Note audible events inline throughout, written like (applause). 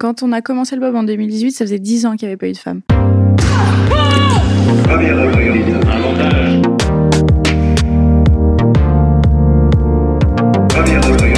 Quand on a commencé le bob en 2018, ça faisait 10 ans qu'il n'y avait pas eu de. Championne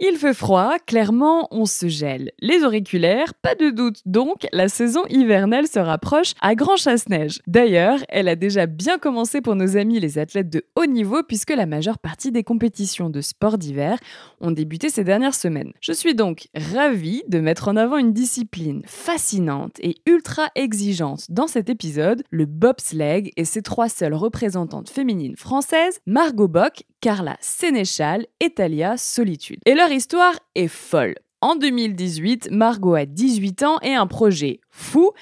il fait froid, clairement on se gèle. Les auriculaires, pas de doute donc, la saison hivernale se rapproche à grand chasse-neige. D'ailleurs, elle a déjà bien commencé pour nos amis les athlètes de haut niveau puisque la majeure partie des compétitions de sport d'hiver ont débuté ces dernières semaines. Je suis donc ravie de mettre en avant une discipline fascinante et ultra exigeante dans cet épisode, le bobsleigh et ses trois seules représentantes féminines françaises, Margot Bock, Carla Sénéchal et Talia Solitude. Et leur histoire est folle. En 2018, Margot a 18 ans et un projet fou,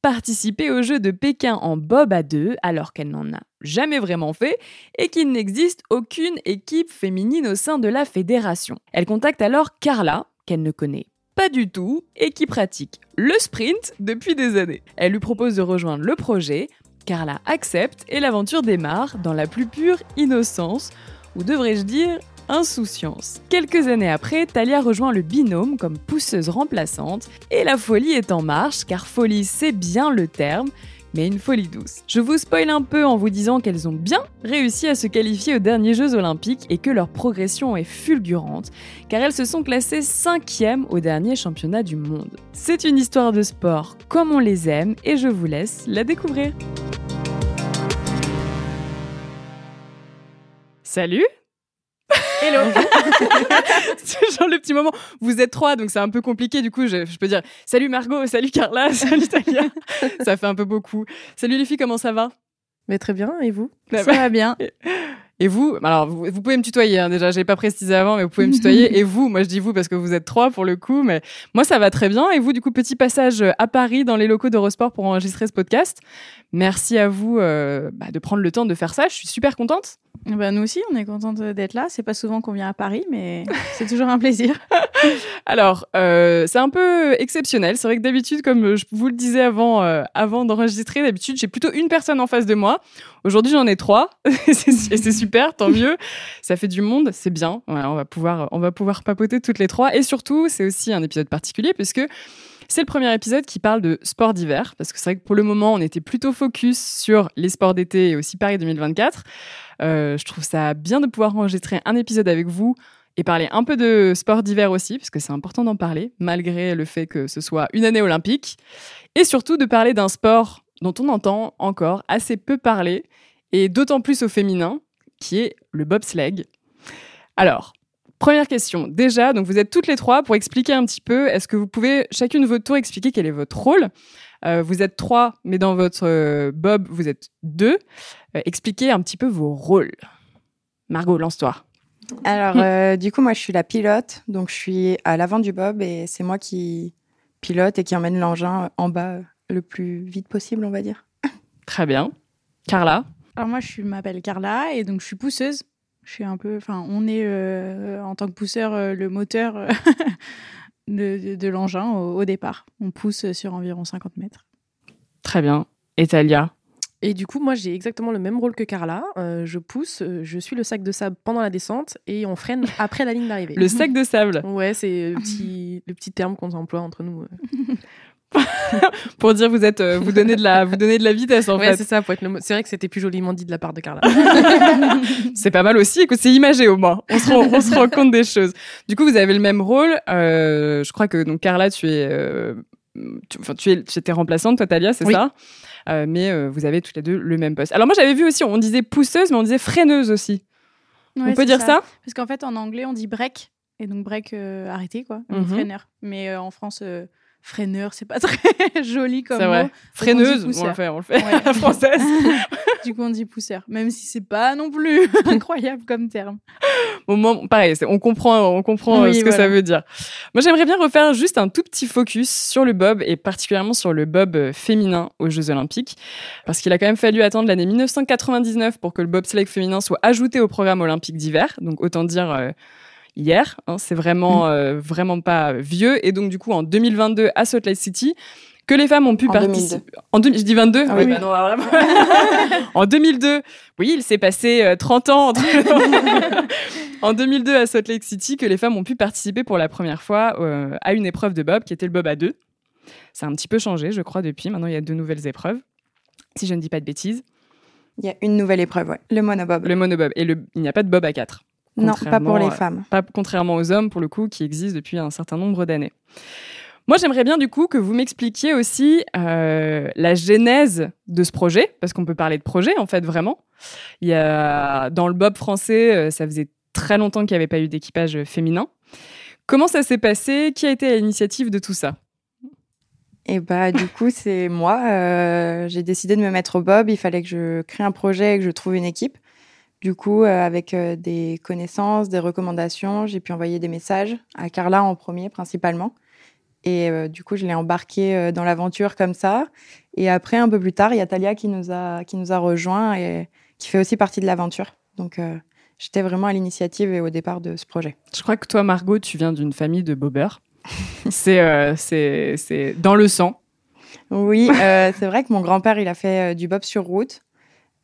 participer aux Jeux de Pékin en bob à deux alors qu'elle n'en a jamais vraiment fait et qu'il n'existe aucune équipe féminine au sein de la fédération. Elle contacte alors Carla, qu'elle ne connaît pas du tout et qui pratique le sprint depuis des années. Elle lui propose de rejoindre le projet, Carla accepte et l'aventure démarre dans la plus pure innocence, ou devrais-je dire insouciance. Quelques années après, Talia rejoint le binôme comme pousseuse remplaçante et la folie est en marche car folie c'est bien le terme mais une folie douce. Je vous spoil un peu en vous disant qu'elles ont bien réussi à se qualifier aux derniers Jeux Olympiques et que leur progression est fulgurante, car elles se sont classées 5e au dernier championnat du monde. C'est une histoire de sport comme on les aime et je vous laisse la découvrir. Salut Hello (laughs) C'est genre le petit moment. Vous êtes trois, donc c'est un peu compliqué. Du coup, je, je, peux dire salut Margot, salut Carla, (laughs) salut Talia. ça fait un peu beaucoup. Salut les filles, comment ça va? Mais très bien, et vous? Ça va bien. Et vous, alors vous, vous pouvez me tutoyer hein, déjà, j'ai pas précisé avant, mais vous pouvez me tutoyer. (laughs) et vous, moi je dis vous parce que vous êtes trois pour le coup, mais moi ça va très bien. Et vous, du coup, petit passage à Paris dans les locaux d'Eurosport pour enregistrer ce podcast. Merci à vous euh, bah, de prendre le temps de faire ça. Je suis super contente. Bah, nous aussi, on est contente d'être là. C'est pas souvent qu'on vient à Paris, mais (laughs) c'est toujours un plaisir. (laughs) Alors, euh, c'est un peu exceptionnel. C'est vrai que d'habitude, comme je vous le disais avant, euh, avant d'enregistrer, d'habitude, j'ai plutôt une personne en face de moi. Aujourd'hui, j'en ai trois. (laughs) et c'est super, tant mieux. Ça fait du monde, c'est bien. Voilà, on va pouvoir, on va pouvoir papoter toutes les trois. Et surtout, c'est aussi un épisode particulier puisque c'est le premier épisode qui parle de sport d'hiver, parce que c'est vrai que pour le moment, on était plutôt focus sur les sports d'été et aussi Paris 2024. Euh, je trouve ça bien de pouvoir enregistrer un épisode avec vous et parler un peu de sport d'hiver aussi, parce que c'est important d'en parler, malgré le fait que ce soit une année olympique. Et surtout de parler d'un sport dont on entend encore assez peu parler, et d'autant plus au féminin, qui est le bobsleigh. Alors, Première question. Déjà, donc vous êtes toutes les trois pour expliquer un petit peu. Est-ce que vous pouvez chacune de votre tour expliquer quel est votre rôle? Euh, Vous êtes trois, mais dans votre euh, Bob, vous êtes deux. Euh, expliquez un petit peu vos rôles. Margot, lance-toi. Alors, (laughs) euh, du coup, moi, je suis la pilote. Donc, je suis à l'avant du Bob et c'est moi qui pilote et qui emmène l'engin en bas le plus vite possible, on va dire. Très bien. Carla? Alors, moi, je m'appelle Carla et donc je suis pousseuse. Je suis un peu, enfin, on est euh, en tant que pousseur euh, le moteur euh, (laughs) de, de, de l'engin au, au, départ. On pousse sur environ 50 mètres. Très bien. Et Talia Et du coup, moi, j'ai exactement le même rôle que Carla. Euh, je pousse, je suis le sac de sable pendant la descente et on freine (laughs) après la ligne d'arrivée. Le sac de sable Ouais, c'est le petit, le petit terme qu'on emploie entre nous. (laughs) (laughs) pour dire vous êtes euh, vous donnez de la vous donnez de la vitesse en ouais, fait. c'est ça. Pour être le... C'est vrai que c'était plus joliment dit de la part de Carla. (laughs) c'est pas mal aussi. Écoute, c'est imagé au moins. On se rend, on se rend compte des choses. Du coup, vous avez le même rôle. Euh, je crois que donc Carla, tu es euh, tu, enfin, tu es tu étais remplaçante, toi Talia, c'est Oui. ça? Euh, Mais euh, vous avez toutes les deux le même poste. Alors moi, j'avais vu aussi, on disait pousseuse, mais on disait freineuse aussi. Ouais, on peut dire ça, Parce qu'en fait, en anglais, on dit break. Et donc, break, euh, arrêter, quoi. Mhm. freineur. Mais euh, en France, euh, freineur, c'est pas (laughs) très joli comme C'est mot. vrai. on Freineuse, on, pousseur. le fait, on le fait Ouais. à la (laughs) française. (laughs) du coup, on dit pousseur, même si c'est pas non plus incroyable comme terme. Au pareil, on comprend, on comprend euh, Oui, ce que ça veut dire. Moi, j'aimerais bien refaire juste un tout petit focus sur le bob et particulièrement sur le bob euh, féminin aux Jeux Olympiques, parce qu'il a quand même fallu attendre l'année 1999 pour que le bobsleigh féminin soit ajouté au programme olympique d'hiver. Donc, autant dire euh, hier. hein, c'est vraiment, euh, vraiment pas vieux. Et donc, du coup, en 2022 à Salt Lake City. Que les femmes ont pu En participer. En deux- je dis 22 Ah Oui, oui. bah non, alors (laughs) en 2002, oui, il s'est passé euh, 30 ans entre (laughs) en 2002 à Salt Lake City que les femmes ont pu participer pour la première fois euh, à une épreuve de bob qui était le bob à deux. Ça a un petit peu changé, je crois, depuis. Maintenant, il y a deux nouvelles épreuves, si je ne dis pas de bêtises. Il y a une nouvelle épreuve, ouais. le monobob. Le monobob. Et le, il n'y a pas de bob à quatre. Non, pas pour les euh, femmes. Pas contrairement aux hommes, pour le coup, qui existent depuis un certain nombre d'années. Moi, j'aimerais bien, du coup, que vous m'expliquiez aussi euh, la genèse de ce projet, parce qu'on peut parler de projet, en fait, vraiment. Il y a, dans le bob français, euh, ça faisait très longtemps qu'il n'y avait pas eu d'équipage féminin. Comment ça s'est passé? Qui a été à l'initiative de tout ça? Et bah du coup c'est moi. euh, j'ai décidé de me mettre au bob. Il fallait que je crée un projet et que je trouve une équipe. Du coup, euh, avec euh, des connaissances, des recommandations, j'ai pu envoyer des messages à Carla en premier principalement. Et euh, du coup, je l'ai embarqué euh, dans l'aventure comme ça. Et après, un peu plus tard, il y a Talia qui nous a, qui nous a rejoints et qui fait aussi partie de l'aventure. Donc, euh, j'étais vraiment à l'initiative et au départ de ce projet. Je crois que toi, Margot, tu viens d'une famille de bobeurs. (laughs) c'est, c'est, c'est dans le sang. Oui, c'est vrai que mon grand-père, il a fait du bob sur route.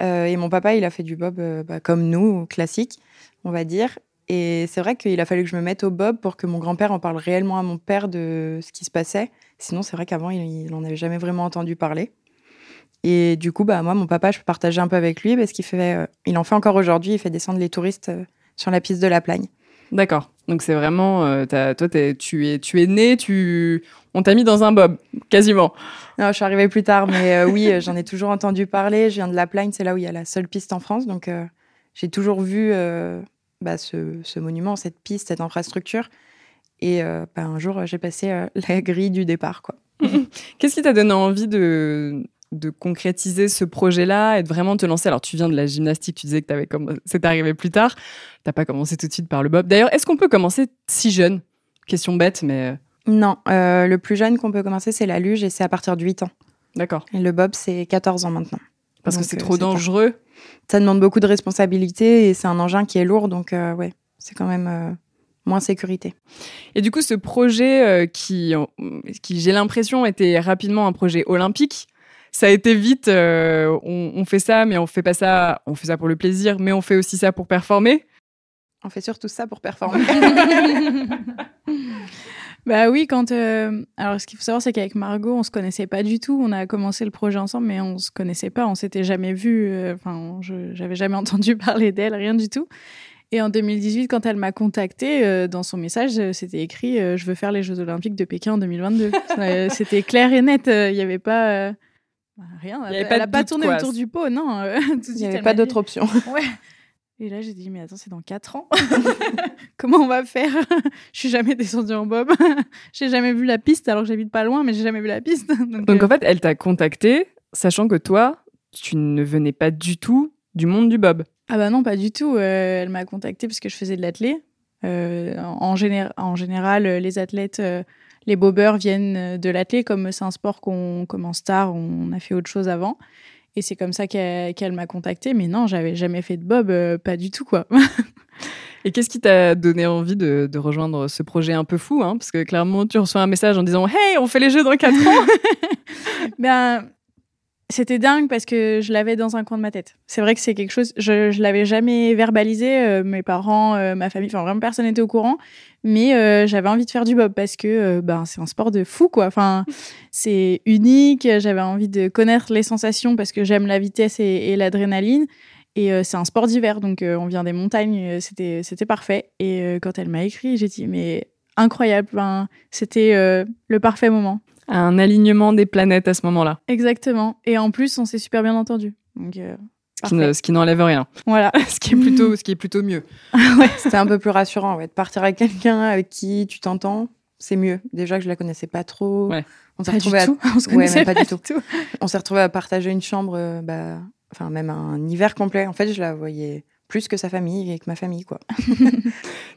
Euh, et mon papa, il a fait du bob euh, bah, comme nous, classique, on va dire. Et c'est vrai qu'il a fallu que je me mette au bob pour que mon grand-père en parle réellement à mon père de ce qui se passait. Sinon, c'est vrai qu'avant, il n'en avait jamais vraiment entendu parler. Et du coup, bah, moi, mon papa, je peux partager un peu avec lui parce qu'il fait, euh, il en fait encore aujourd'hui, il fait descendre les touristes sur la piste de la Plagne. D'accord. Donc c'est vraiment, euh, t'as- toi, t'es- tu es, tu es né, tu, on t'a mis dans un bob, quasiment. Non, je suis arrivée plus tard, mais euh, oui, euh, j'en ai toujours entendu parler. Je viens de La Plagne, c'est là où il y a la seule piste en France. Donc, euh, j'ai toujours vu bah, ce, ce monument, cette piste, cette infrastructure. Et bah, un jour, j'ai passé (laughs) la grille du départ. Quoi. (laughs) Qu'est-ce qui t'a donné envie de, de concrétiser ce projet-là et de vraiment te lancer Alors tu viens de la gymnastique, tu disais que t'avais c'est arrivé plus tard. T'as pas commencé tout de suite par le bob. D'ailleurs, est-ce qu'on peut commencer si jeune? Question bête, mais Non, euh, le plus jeune qu'on peut commencer, c'est la luge et c'est à partir de 8 ans. d'accord. Et le bob, c'est 14 ans maintenant. Parce que c'est euh, trop dangereux. Ça demande beaucoup de responsabilités et c'est un engin qui est lourd. Donc, euh, ouais, c'est quand même euh, moins sécurité. Et du coup, ce projet euh, qui, qui j'ai l'impression, était rapidement un projet olympique. Ça a été vite, euh, on, on fait ça, mais on fait pas ça, on fait ça pour le plaisir, mais on fait aussi ça pour performer. On fait surtout ça pour performer. (laughs) Bah oui, quand. euh, Alors, ce qu'il faut savoir, c'est qu'avec Margot, on se connaissait pas du tout. On a commencé le projet ensemble, mais on se connaissait pas. On s'était jamais vu. euh, Enfin, je j'avais jamais (laughs) entendu parler d'elle, rien du tout. Et en 2018, quand elle m'a contactée, euh, dans son message, euh, c'était écrit euh, Je veux faire les Jeux Olympiques de Pékin en 2022. Euh, c'était clair et net. euh, Il n'y avait pas. Bah, rien. Elle, pas elle a pas tourné quoi. autour du pot, non. euh, (laughs) tout Il n'y avait pas d'autre option. (laughs) Ouais. Et là, j'ai dit, mais attends, c'est dans 4 ans. (laughs) Comment on va faire? Je suis jamais descendue en bob. j'ai jamais vu la piste, alors que j'habite pas loin, mais j'ai jamais vu la piste. Donc, Donc euh, en fait, elle t'a contacté, sachant que toi, tu ne venais pas du tout du monde du bob. Ah bah non, pas du tout. Euh, elle m'a contactée parce que je faisais de l'athlé. Euh, en, géné- en général, les athlètes, euh, les bobeurs viennent euh, de l'athlé, comme c'est un sport qu'on commence tard, on a fait autre chose avant. Et c'est comme ça qu'elle m'a contactée. Mais non, j'avais jamais fait de bob, euh, pas du tout, quoi. (laughs) Et qu'est-ce qui t'a donné envie de, de rejoindre ce projet un peu fou hein? Parce que clairement, tu reçois un message en disant Hey, on fait les jeux dans 4 ans (laughs) Ben, c'était dingue parce que je l'avais dans un coin de ma tête. C'est vrai que c'est quelque chose, je, je l'avais jamais verbalisé. euh, mes parents, euh, ma famille, enfin vraiment personne n'était au courant. Mais euh, j'avais envie de faire du bob parce que ben, c'est un sport de fou, quoi. Enfin, c'est unique. J'avais envie de connaître les sensations parce que j'aime la vitesse et, et l'adrénaline. Et c'est un sport d'hiver, donc on vient des montagnes, c'était c'était parfait. Et quand elle m'a écrit, j'ai dit mais incroyable, ben, c'était le parfait moment. Un alignement des planètes à ce moment-là, Exactement. Et en plus, on s'est super bien entendu. Donc, euh, ce qui, ne- n'enlève rien. Voilà. (laughs) ce, qui est plutôt, ce qui est plutôt mieux. (laughs) C'était un peu plus rassurant ouais, de partir avec quelqu'un avec qui tu t'entends. c'est mieux. Déjà que je la connaissais pas trop. Ouais. On s'est retrouvés à- tout. On se (laughs) Ouais, connaissait mais pas du tout. tout. on s'est retrouvés à partager une chambre, euh, bah, enfin même un hiver complet. En fait, je la voyais plus que sa famille et que ma famille, quoi.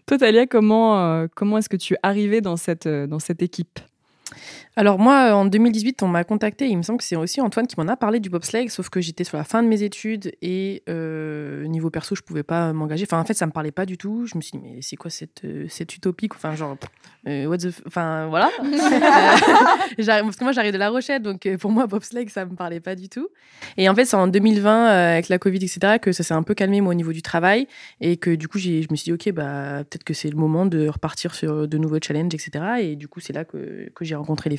Toi, Talia, comment, euh, comment est-ce que tu es arrivée dans cette, euh, dans cette équipe? Alors moi, euh, en 2018, on m'a contacté. Il me semble que c'est aussi Antoine qui m'en a parlé du bobsleigh, sauf que j'étais sur la fin de mes études et euh, niveau perso, je pouvais pas m'engager. Enfin, en fait, ça me parlait pas du tout. Je me suis dit, mais c'est quoi cette, euh, cette utopie Enfin, genre, euh, what the... Enfin, voilà. (laughs) Parce que moi, j'arrive de La Rochelle, donc pour moi, bobsleigh, ça me parlait pas du tout. Et en fait, c'est en 2020, euh, avec la Covid, etc., que ça s'est un peu calmé, moi, au niveau du travail. Et que du coup, j'ai- je me suis dit, OK, bah, peut-être que c'est le moment de repartir sur de nouveaux challenges, etc. Et du coup, c'est là que, que j'ai rencontré les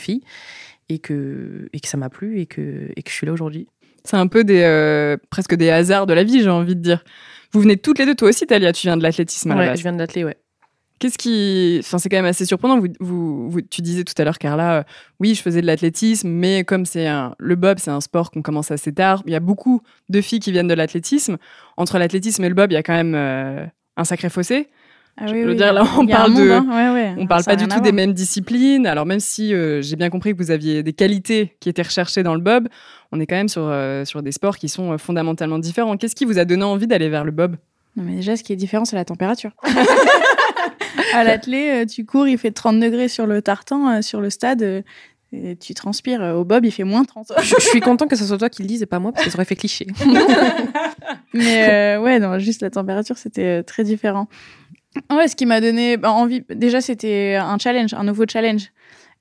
et que, et que ça m'a plu et que, et que je suis là aujourd'hui. C'est un peu des, euh, presque des hasards de la vie, j'ai envie de dire. Vous venez toutes les deux, toi aussi, Talia, tu viens de l'athlétisme à la Ouais, base. je viens de l'athlé, ouais. Qu'est-ce qui. Enfin, c'est quand même assez surprenant. Vous, vous, vous- tu disais tout à l'heure, Carla, euh, oui, je faisais de l'athlétisme, mais comme c'est un... le bob, c'est un sport qu'on commence assez tard, il y a beaucoup de filles qui viennent de l'athlétisme. Entre l'athlétisme et le bob, il y a quand même euh, un sacré fossé. Ah Je oui, veux oui. dire, là, on parle monde, de- hein. Ouais, ouais. On parle Ça pas du tout des mêmes disciplines. Alors même si euh, j'ai bien compris que vous aviez des qualités qui étaient recherchées dans le bob, on est quand même sur, euh, sur des sports qui sont euh, fondamentalement différents. Qu'est-ce qui vous a donné envie d'aller vers le bob? Non, mais déjà, ce qui est différent, c'est la température. (laughs) à l'athlé, tu cours, il fait 30 degrés sur le tartan, sur le stade, et tu transpires. Au bob, il fait moins 30. je, je suis content que ce soit toi qui le dise et pas moi parce que ça aurait fait cliché. (laughs) Mais euh, ouais, non, juste la température, c'était très différent. Ouais, ce qui m'a donné bah, envie, déjà, c'était un challenge, un nouveau challenge.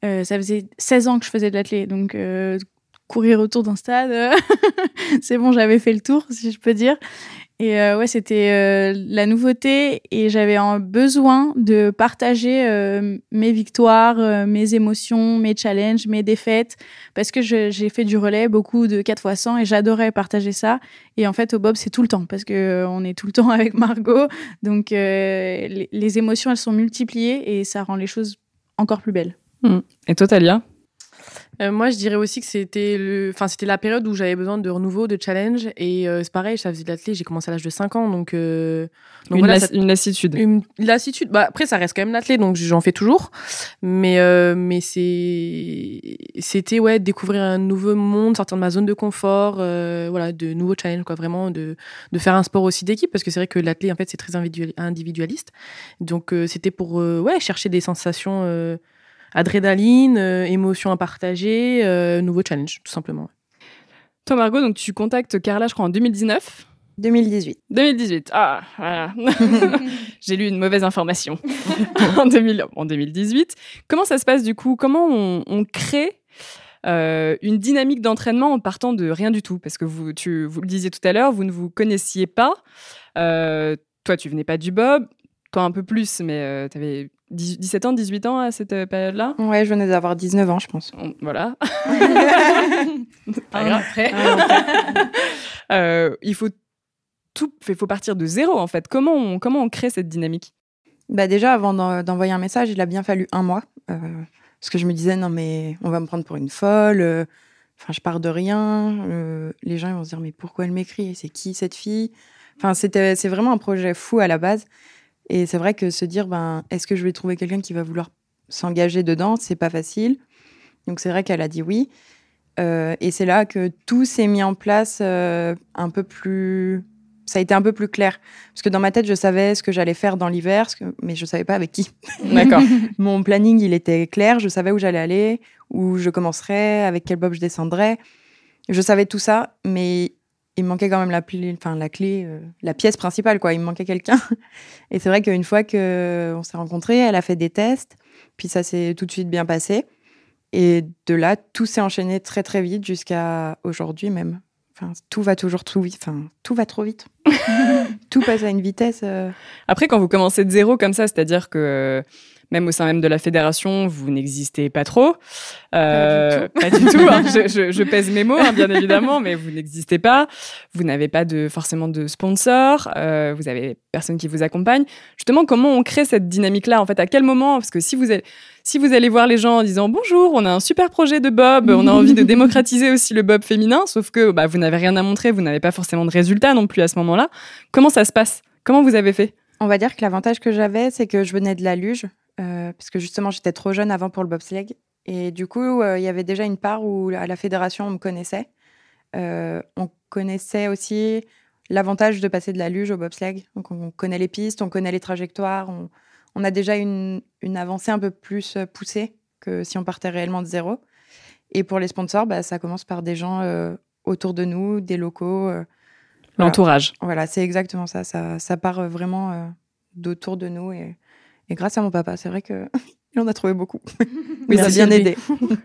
Euh, ça faisait 16 ans que je faisais de l'athlé, donc euh, courir autour d'un stade, (laughs) c'est bon, j'avais fait le tour, si je peux dire. Et euh, ouais, c'était euh, la nouveauté et j'avais besoin de partager euh, mes victoires, mes émotions, mes challenges, mes défaites, parce que j'ai fait du relais, beaucoup de 4 x 100 et j'adorais partager ça. Et en fait, au Bob, c'est tout le temps parce que on est tout le temps (laughs) avec Margot. Donc, les, les émotions, elles sont multipliées et ça rend les choses encore plus belles. Et toi, Talia Euh, moi, je dirais aussi que c'était le, enfin, c'était la période où j'avais besoin de renouveau, de challenge. Et euh, c'est pareil, ça faisait de l'athlé, j'ai commencé à l'âge de 5 ans. Donc, euh, donc une, voilà, las- ça- une lassitude. une lassitude. Bah, après, ça reste quand même l'athlé, donc j'en fais toujours. Mais, euh, mais c'est, c'était, ouais, découvrir un nouveau monde, sortir de ma zone de confort, euh, voilà, de nouveaux challenges, quoi, vraiment, de, de faire un sport aussi d'équipe, parce que c'est vrai que l'athlé, en fait, c'est très individual- individualiste. Donc, euh, c'était pour, ouais, chercher des sensations, euh, adrénaline, euh, émotions à partager, euh, nouveau challenge, tout simplement. Toi, Margot, donc tu contactes Carla, je crois, en 2019 2018. 2018. Ah, voilà. (laughs) (laughs) J'ai lu une mauvaise information. (laughs) en, 2000 en 2018. Comment ça se passe du coup? Comment on, on crée euh, une dynamique d'entraînement en partant de rien du tout? Parce que vous, tu, vous le disiez tout à l'heure, vous ne vous connaissiez pas. Euh, toi, tu venais pas du Bob. Toi, un peu plus, mais tu avais 17 ans, 18 ans à cette euh, période-là. Ouais, je venais d'avoir 19 ans, je pense. On- Voilà. (laughs) Pas grave. (laughs) Euh, il faut tout, il faut partir de zéro en fait. Comment on, comment on crée cette dynamique? Bah déjà, avant d'en- d'envoyer un message, il a bien fallu un mois. euh, parce que je me disais, non, mais on va me prendre pour une folle. euh, Enfin, je pars de rien. euh, les gens ils vont se dire, mais pourquoi elle m'écrit? C'est qui cette fille? Enfin, c'était, c'est vraiment un projet fou à la base. Et c'est vrai que se dire, ben, est-ce que je vais trouver quelqu'un qui va vouloir s'engager dedans? C'est pas facile. Donc c'est vrai qu'elle a dit oui. Euh, et c'est là que tout s'est mis en place euh, un peu plus. Ça a été un peu plus clair. Parce que dans ma tête, je savais ce que j'allais faire dans l'hiver, que- mais je savais pas avec qui. D'accord. (laughs) Mon planning, il était clair. Je savais où j'allais aller, où je commencerais, avec quel bob je descendrais. Je savais tout ça, mais il me manquait quand même la, enfin, la clé, euh, la pièce principale. quoi. Il me manquait quelqu'un. (laughs) Et c'est vrai qu'une fois qu'on s'est rencontrés, elle a fait des tests. Puis ça s'est tout de suite bien passé. Et de là, tout s'est enchaîné très très vite jusqu'à aujourd'hui même. Enfin, tout va toujours trop vite. Enfin, tout va trop vite. (laughs) tout passe à une vitesse. euh, Après, quand vous commencez de zéro comme ça, c'est-à-dire que euh, même au sein même de la fédération, vous n'existez pas trop. Euh, pas du tout. hein. (laughs) Je, je- je pèse mes mots, hein, bien évidemment, mais vous n'existez pas. Vous n'avez pas de forcément de sponsor. euh, vous avez personne qui vous accompagne. Justement, comment on crée cette dynamique-là En fait, à quel moment? Parce que si vous allez, si vous allez voir les gens en disant bonjour, on a un super projet de Bob, on a (laughs) envie de démocratiser aussi le Bob féminin, sauf que bah, vous n'avez rien à montrer, vous n'avez pas forcément de résultats non plus à ce moment-là. Comment ça se passe? Comment vous avez fait? On va dire que l'avantage que j'avais, c'est que je venais de la luge. Parce que justement, j'étais trop jeune avant pour le bobsleigh. Et du coup, il y avait déjà une part où à la fédération, on me connaissait. on connaissait aussi l'avantage de passer de la luge au bobsleigh. Donc, on connaît les pistes, on connaît les trajectoires, on, a déjà une, avancée un peu plus poussée que si on partait réellement de zéro. Et pour les sponsors, bah, ça commence par des gens autour de nous, des locaux. L'entourage. Voilà, c'est exactement ça. ça. ça. part vraiment d'autour de nous. Et, et, grâce à mon papa, c'est vrai qu'il (laughs) en a trouvé beaucoup. (laughs) Il a bien aidé.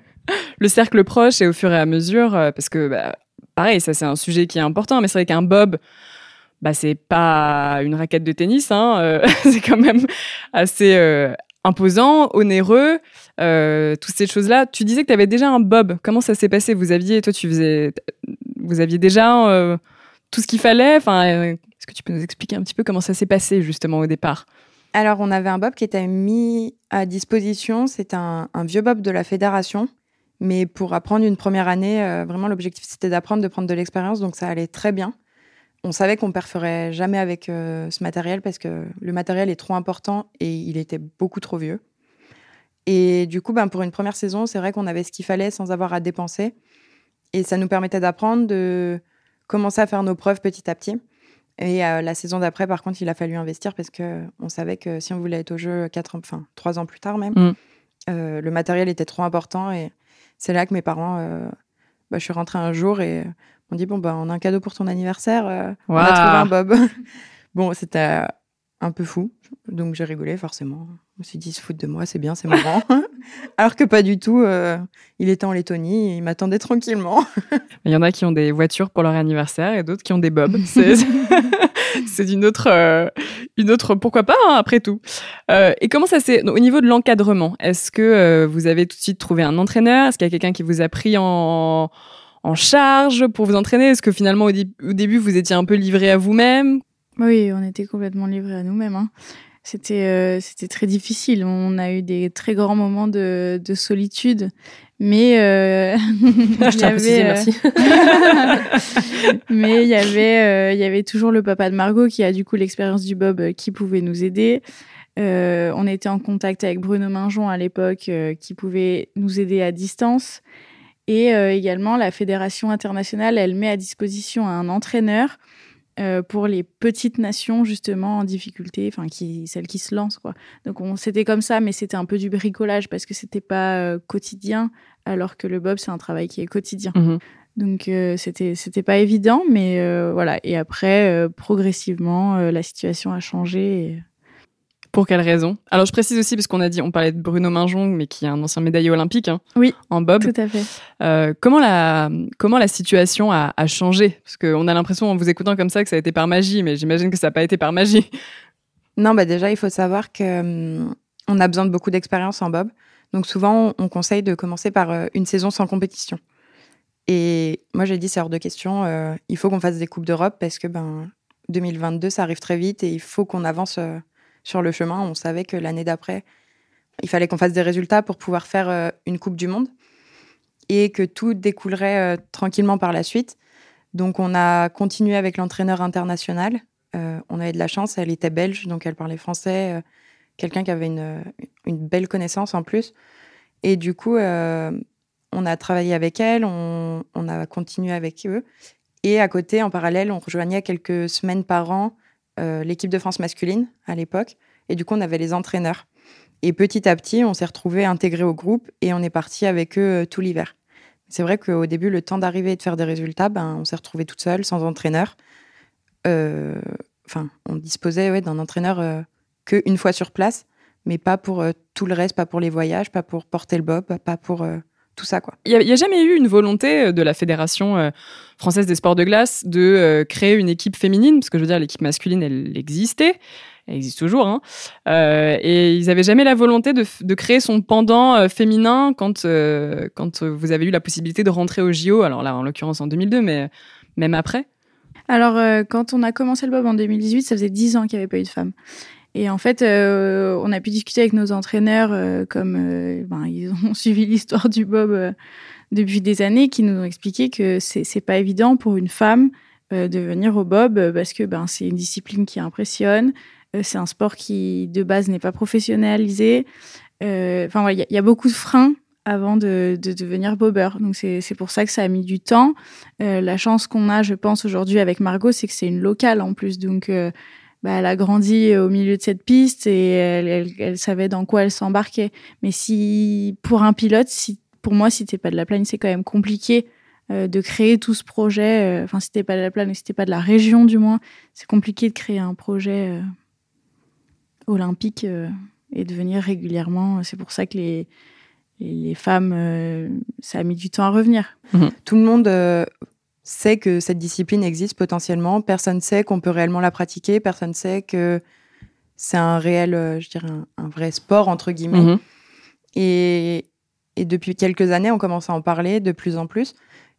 (laughs) le cercle proche et au fur et à mesure, parce que bah, pareil, ça c'est un sujet qui est important, mais c'est vrai qu'un bob, bah, c'est pas une raquette de tennis, hein, euh, c'est quand même assez euh, imposant, onéreux, euh, toutes ces choses-là. Tu disais que tu avais déjà un bob. Comment ça s'est passé? Vous aviez, toi, tu faisais, vous aviez déjà tout ce qu'il fallait? Enfin, est-ce que tu peux nous expliquer un petit peu comment ça s'est passé justement au départ? Alors, on avait un bob qui était mis à disposition. C'est un, vieux bob de la fédération mais pour apprendre une première année, euh, vraiment, l'objectif, c'était d'apprendre, de prendre de l'expérience. Donc, ça allait très bien. On savait qu'on perferait jamais avec euh, ce matériel parce que le matériel est trop important et il était beaucoup trop vieux. Et du coup, ben, pour une première saison, c'est vrai qu'on avait ce qu'il fallait sans avoir à dépenser. Et ça nous permettait d'apprendre, de commencer à faire nos preuves petit à petit. Et euh, la saison d'après, par contre, il a fallu investir parce qu'on savait que si on voulait être au jeu quatre enfin, trois ans plus tard même, mm. le matériel était trop important et c'est là que mes parents, euh, bah, je suis rentrée un jour et m'ont dit bon bah on a un cadeau pour ton anniversaire, euh, on a trouvé un bob. (laughs) bon c'était un peu fou, donc j'ai rigolé forcément. Je me suis dit se foutre de moi, c'est bien, c'est marrant. (laughs) Alors que pas du tout. Euh, il était en Lettonie, et il m'attendait tranquillement. (laughs) Il y en a qui ont des voitures pour leur anniversaire et d'autres qui ont des bobs. (laughs) C'est d'une autre, euh, une autre, pourquoi pas, hein, après tout. Euh, et comment ça s'est, au niveau de l'encadrement, est-ce que euh, vous avez tout de suite trouvé un entraîneur? Est-ce qu'il y a quelqu'un qui vous a pris en, en charge pour vous entraîner? Est-ce que finalement, au, début, vous étiez un peu livré à vous-même? Oui, on était complètement livré à nous-mêmes. Hein. C'était, c'était très difficile. On a eu des très grands moments de, de solitude. Mais euh, (laughs) je avait, merci. (laughs) mais il y avait, euh, il y avait toujours le papa de Margot qui a du coup l'expérience du Bob euh, qui pouvait nous aider. Euh, on était en contact avec Bruno Minjon à l'époque euh, qui pouvait nous aider à distance. Et également, la fédération internationale, elle met à disposition un entraîneur euh, pour les petites nations justement en difficulté, enfin qui celles qui se lancent quoi. Donc on c'était comme ça, mais c'était un peu du bricolage parce que c'était pas euh, quotidien, alors que le bob c'est un travail qui est quotidien. Mhm. Donc euh, c'était c'était pas évident, mais voilà. Et après progressivement la situation a changé. Et... Pour quelle raison? Alors je précise aussi parce qu'on a dit, on parlait de Bruno Minjong, mais qui est un ancien médaillé olympique. Hein, oui. En bob. Tout à fait. Euh, comment la comment la situation a, a changé? Parce qu'on a l'impression en vous écoutant comme ça que ça a été par magie, mais j'imagine que ça n'a pas été par magie. (laughs) Non, bah déjà il faut savoir que hum, on a besoin de beaucoup d'expérience en bob. Donc souvent on conseille de commencer par euh, une saison sans compétition. Et moi j'ai dit c'est hors de question. Euh, il faut qu'on fasse des coupes d'Europe parce que ben 2022 ça arrive très vite et il faut qu'on avance sur le chemin. On savait que l'année d'après, il fallait qu'on fasse des résultats pour pouvoir faire euh, une Coupe du Monde et que tout découlerait euh, tranquillement par la suite. Donc on a continué avec l'entraîneur international. Euh, on avait de la chance, elle était belge, donc elle parlait français, quelqu'un qui avait une, belle connaissance en plus. Et du coup, on a travaillé avec elle, on, a continué avec eux. Et à côté, en parallèle, on rejoignait quelques semaines par an l'équipe de France masculine à l'époque. Et du coup, on avait les entraîneurs. Et petit à petit, on s'est retrouvés intégrés au groupe et on est parti avec eux euh, tout l'hiver. C'est vrai qu'au début, le temps d'arriver et de faire des résultats, ben, on s'est retrouvés toute seule, sans entraîneur. Euh, enfin, on disposait d'un entraîneur qu'une fois sur place, mais pas pour tout le reste, pas pour les voyages, pas pour porter le bob, pas pour Il n'y a, jamais eu une volonté euh, de la Fédération euh, française des sports de glace de euh, créer une équipe féminine, parce que je veux dire, l'équipe masculine, elle existait. Elle existe toujours, hein. et ils n'avaient jamais la volonté de, créer son pendant féminin quand, quand vous avez eu la possibilité de rentrer au JO. Alors là, en l'occurrence en 2002, mais même après. Alors, quand on a commencé le Bob en 2018, ça faisait 10 ans qu'il n'y avait pas eu de femmes. Et en fait, euh, on a pu discuter avec nos entraîneurs, euh, comme euh, ben, ils (laughs) ont suivi l'histoire du bob depuis des années, qui nous ont expliqué que c'est pas évident pour une femme de venir au bob parce que ben, c'est une discipline qui impressionne. c'est un sport qui, de base, n'est pas professionnalisé. Enfin, il y, a beaucoup de freins avant de, devenir bobber. Donc c'est pour ça que ça a mis du temps. la chance qu'on a, je pense, aujourd'hui avec Margot, c'est que c'est une locale en plus. Donc bah, elle a grandi au milieu de cette piste et elle, elle, savait dans quoi elle s'embarquait. Mais si pour un pilote, si pour moi, si t'es pas de la plaine, c'est quand même compliqué euh, de créer tout ce projet. Euh, enfin, si t'es pas de la plaine, si t'es pas de la région du moins, c'est compliqué de créer un projet euh, olympique et de venir régulièrement. C'est pour ça que les les, femmes, ça a mis du temps à revenir. Mhm. Tout le monde sait que cette discipline existe potentiellement. Personne sait qu'on peut réellement la pratiquer. Personne sait que c'est un réel, euh, je dirais, un, vrai sport, entre guillemets. Mhm. Et, depuis quelques années, on commence à en parler de plus en plus.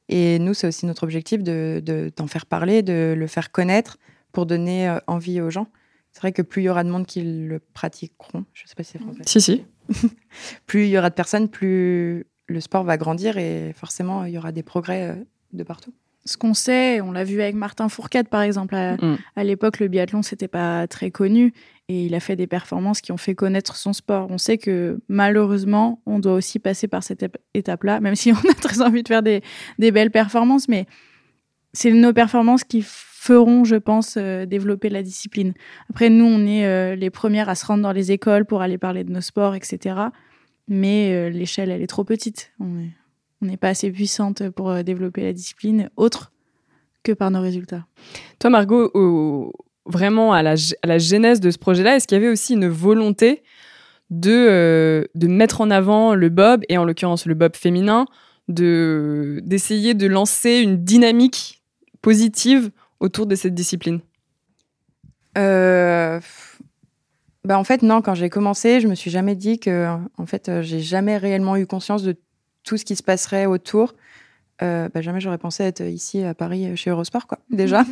Et nous, c'est aussi notre objectif de, d'en faire parler, de le faire connaître pour donner euh, envie aux gens. C'est vrai que plus il y aura de monde qui le pratiqueront, je ne sais pas si c'est français. Si, si. (laughs) plus il y aura de personnes, plus le sport va grandir et forcément, il y aura des progrès euh, de partout ce qu'on sait, on l'a vu avec Martin Fourcade par exemple. Mm. À, l'époque, le biathlon c'était pas très connu et il a fait des performances qui ont fait connaître son sport. On sait que malheureusement, on doit aussi passer par cette étape-là, même si (laughs) on a très envie de faire des, belles performances, mais c'est nos performances qui feront, je pense, euh, développer la discipline. Après, nous, on est euh, les premières à se rendre dans les écoles pour aller parler de nos sports, etc. Mais euh, l'échelle, elle est trop petite. On est on n'est pas assez puissante pour euh, développer la discipline autre que par nos résultats. Toi, Margot, vraiment à la, genèse de ce projet-là, est-ce qu'il y avait aussi une volonté de, euh, de mettre en avant le bob, et en l'occurrence le bob féminin, de, d'essayer de lancer une dynamique positive autour de cette discipline? Euh, bah en fait non quand j'ai commencé je me suis jamais dit que en fait j'ai jamais réellement eu conscience de tout ce qui se passerait autour, euh, bah, jamais j'aurais pensé être ici à Paris chez Eurosport, quoi, (laughs) déjà.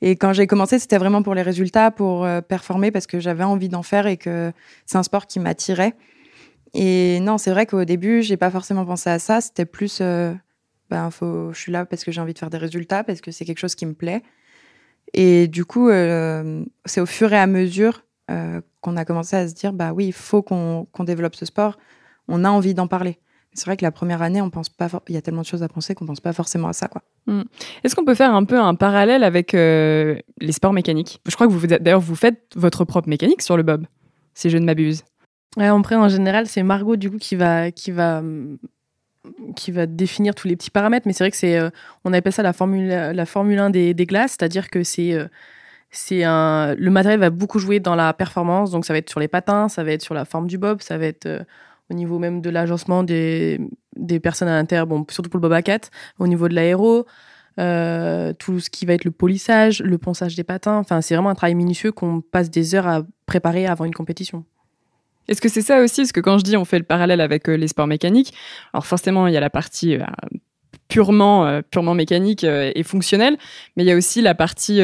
et quand j'ai commencé, c'était vraiment pour les résultats, pour euh, performer, parce que j'avais envie d'en faire et que c'est un sport qui m'attirait. Et non, c'est vrai qu'au début, j'ai pas forcément pensé à ça. C'était plus, euh, ben, faut, je suis là parce que j'ai envie de faire des résultats, parce que c'est quelque chose qui me plaît. Et du coup, c'est au fur et à mesure qu'on a commencé à se dire, bah oui, il faut qu'on développe ce sport. On a envie d'en parler c'est vrai que la première année, on pense pas. Il y a tellement de choses à penser qu'on pense pas forcément à ça, quoi. Hmm. Est-ce qu'on peut faire un peu un parallèle avec euh, les sports mécaniques? Je crois que vous d'ailleurs vous faites votre propre mécanique sur le bob, si je ne m'abuse. Ouais, en, en général, c'est Margot du coup qui va qui va qui va définir tous les petits paramètres. Mais c'est vrai que c'est euh, on appelle ça la formule la Formule 1 des, des glaces, c'est-à-dire que c'est euh, c'est un le matériel va beaucoup jouer dans la performance. Donc ça va être sur les patins, ça va être sur la forme du bob, ça va être au niveau même de l'agencement des, des personnes à l'intérieur, bon, surtout pour le bobacat, au niveau de l'aéro, euh, tout ce qui va être le polissage, le ponçage des patins. Enfin, c'est vraiment un travail minutieux qu'on passe des heures à préparer avant une compétition. Est-ce que c'est ça aussi? Parce que quand je dis on fait le parallèle avec euh, les sports mécaniques, alors forcément, il y a la partie euh, purement, purement mécanique et fonctionnelle, mais il y a aussi la partie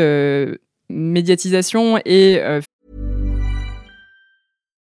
médiatisation et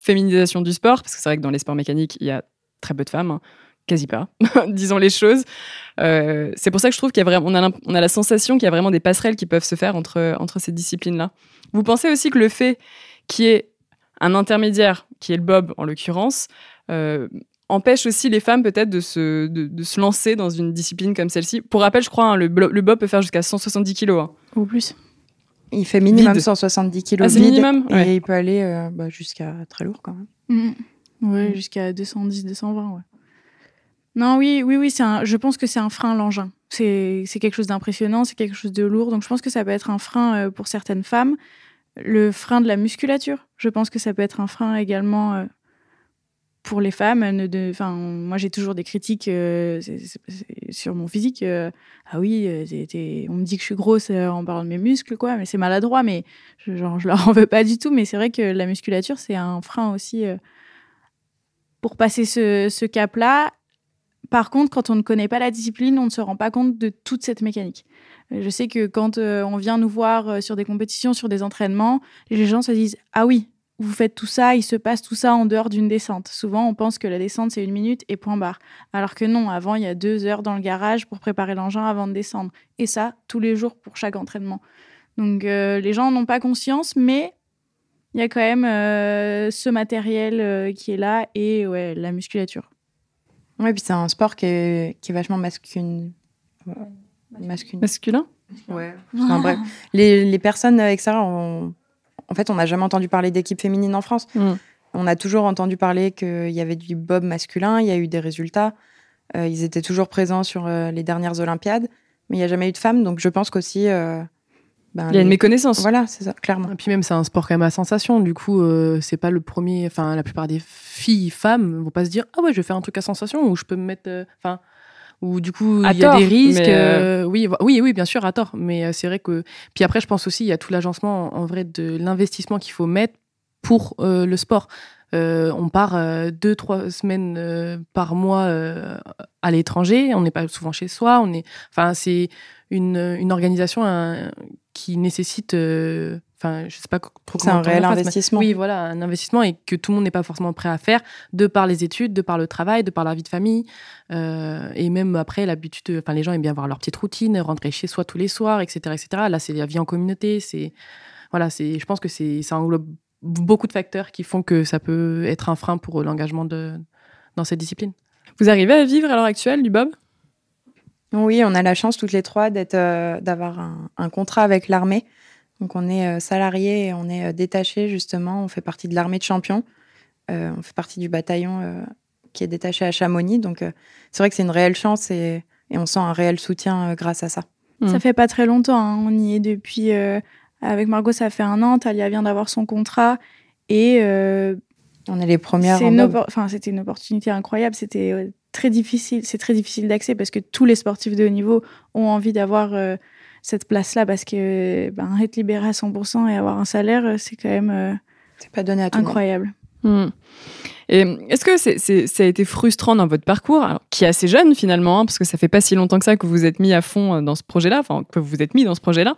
Féminisation du sport, parce que c'est vrai que dans les sports mécaniques, il y a très peu de femmes. Hein. quasi pas, (laughs) disons les choses. Euh, c'est pour ça que je trouve y a vraiment, on a, on a la sensation qu'il y a vraiment des passerelles qui peuvent se faire entre, entre ces disciplines-là. Vous pensez aussi que le fait qu'il y ait un intermédiaire, qui est le bob en l'occurrence, euh, empêche aussi les femmes peut-être de se, de, se lancer dans une discipline comme celle-ci? Pour rappel, je crois, hein, le, le, bob peut faire jusqu'à 170 kilos. Hein. Ou plus. Il fait minimum 170 kilos ah, minimum et il peut aller euh, bah, jusqu'à très lourd quand même. Mmh. Oui, jusqu'à 210, 220, ouais. Non, oui, oui, oui, un, je pense que c'est un frein l'engin. C'est quelque chose d'impressionnant, c'est quelque chose de lourd. Donc je pense que ça peut être un frein euh, pour certaines femmes le frein de la musculature. Je pense que ça peut être un frein également euh, pour les femmes, ne moi j'ai toujours des critiques euh, sur mon physique. euh, ah oui, euh, on me dit que je suis grosse en parlant de mes muscles, quoi. Mais c'est maladroit, mais je, genre, je leur en veux pas du tout. Mais c'est vrai que la musculature, c'est un frein aussi pour passer ce, cap-là. Par contre, quand on ne connaît pas la discipline, on ne se rend pas compte de toute cette mécanique. Je sais que quand on vient nous voir sur des compétitions, sur des entraînements, les gens se disent Ah oui, vous faites tout ça, il se passe tout ça en dehors d'une descente. Souvent, on pense que la descente, c'est une minute et point barre. Alors que non, avant, il y a deux heures dans le garage pour préparer l'engin avant de descendre. Et ça, tous les jours pour chaque entraînement. Donc, euh, les gens n'ont pas conscience, mais il y a quand même euh, ce matériel euh, qui est là et ouais, la musculature. Ouais, puis c'est un sport qui est, qui est vachement masculin. Ouais. Masculin. Masculin? Ouais. Enfin, bref. Les, les personnes extérieures, ont- en fait, on n'a jamais entendu parler d'équipe féminine en France. Mm. On a toujours entendu parler qu'il y avait du bob masculin, il y a eu des résultats. Euh, ils étaient toujours présents sur euh, les dernières Olympiades, mais il n'y a jamais eu de femmes. Donc je pense qu'aussi. euh, ben, Il y a une méconnaissance. Voilà, c'est ça, clairement. Et puis même, c'est un sport quand même à sensation. Du coup, euh, c'est pas le premier. Enfin, la plupart des filles, femmes, vont pas se dire Ah ouais, je vais faire un truc à sensation ou je peux me mettre. euh, Enfin. Ou du coup, il y a tort, des risques. euh, euh, oui, oui, oui, bien sûr, à tort. Mais euh, c'est vrai que. Puis après, je pense aussi, il y a tout l'agencement, en vrai, de l'investissement qu'il faut mettre pour euh, le sport. On part deux, trois semaines par mois à l'étranger. On n'est pas souvent chez soi. On est, enfin, c'est une, une organisation un- qui nécessite, enfin, je sais pas trop C'est un réel investissement. Oui, voilà, un investissement et que tout le monde n'est pas forcément prêt à faire de par les études, de par le travail, de par la vie de famille. Euh, et même après, l'habitude, de- enfin, les gens aiment bien avoir leur petite routine, rentrer chez soi tous les soirs, etc. etc. Là, c'est la vie en communauté. C'est, voilà, c'est, je pense que c'est, ça englobe beaucoup de facteurs qui font que ça peut être un frein pour l'engagement de, dans cette discipline. Vous arrivez à vivre à l'heure actuelle du bob? Oui, on a la chance toutes les trois d'être, euh, d'avoir un, un contrat avec l'armée. Donc on est euh, salariés et on est euh, détachés justement. On fait partie de l'armée de champions. Euh, on fait partie du bataillon euh, qui est détaché à Chamonix. Donc euh, c'est vrai que c'est une réelle chance et, et on sent un réel soutien euh, grâce à ça. Mm. Ça fait pas très longtemps. hein. On y est depuis. euh, avec Margot, ça fait un an. Talia vient d'avoir son contrat. Et euh, On est les premières c'est une enfin, c'était une opportunité incroyable. C'était euh, très difficile. C'est très difficile d'accès parce que tous les sportifs de haut niveau ont envie d'avoir euh, cette place-là parce que ben, être libéré à 100% et avoir un salaire, euh, c'est quand même euh, C'est pas donné à tout le monde. incroyable. Hmm. Et est-ce que c'est, c'est- ça a été frustrant dans votre parcours, alors, qui est assez jeune finalement, hein, parce que ça fait pas si longtemps que ça que vous êtes mis à fond euh, dans ce projet-là, enfin que vous êtes mis dans ce projet-là,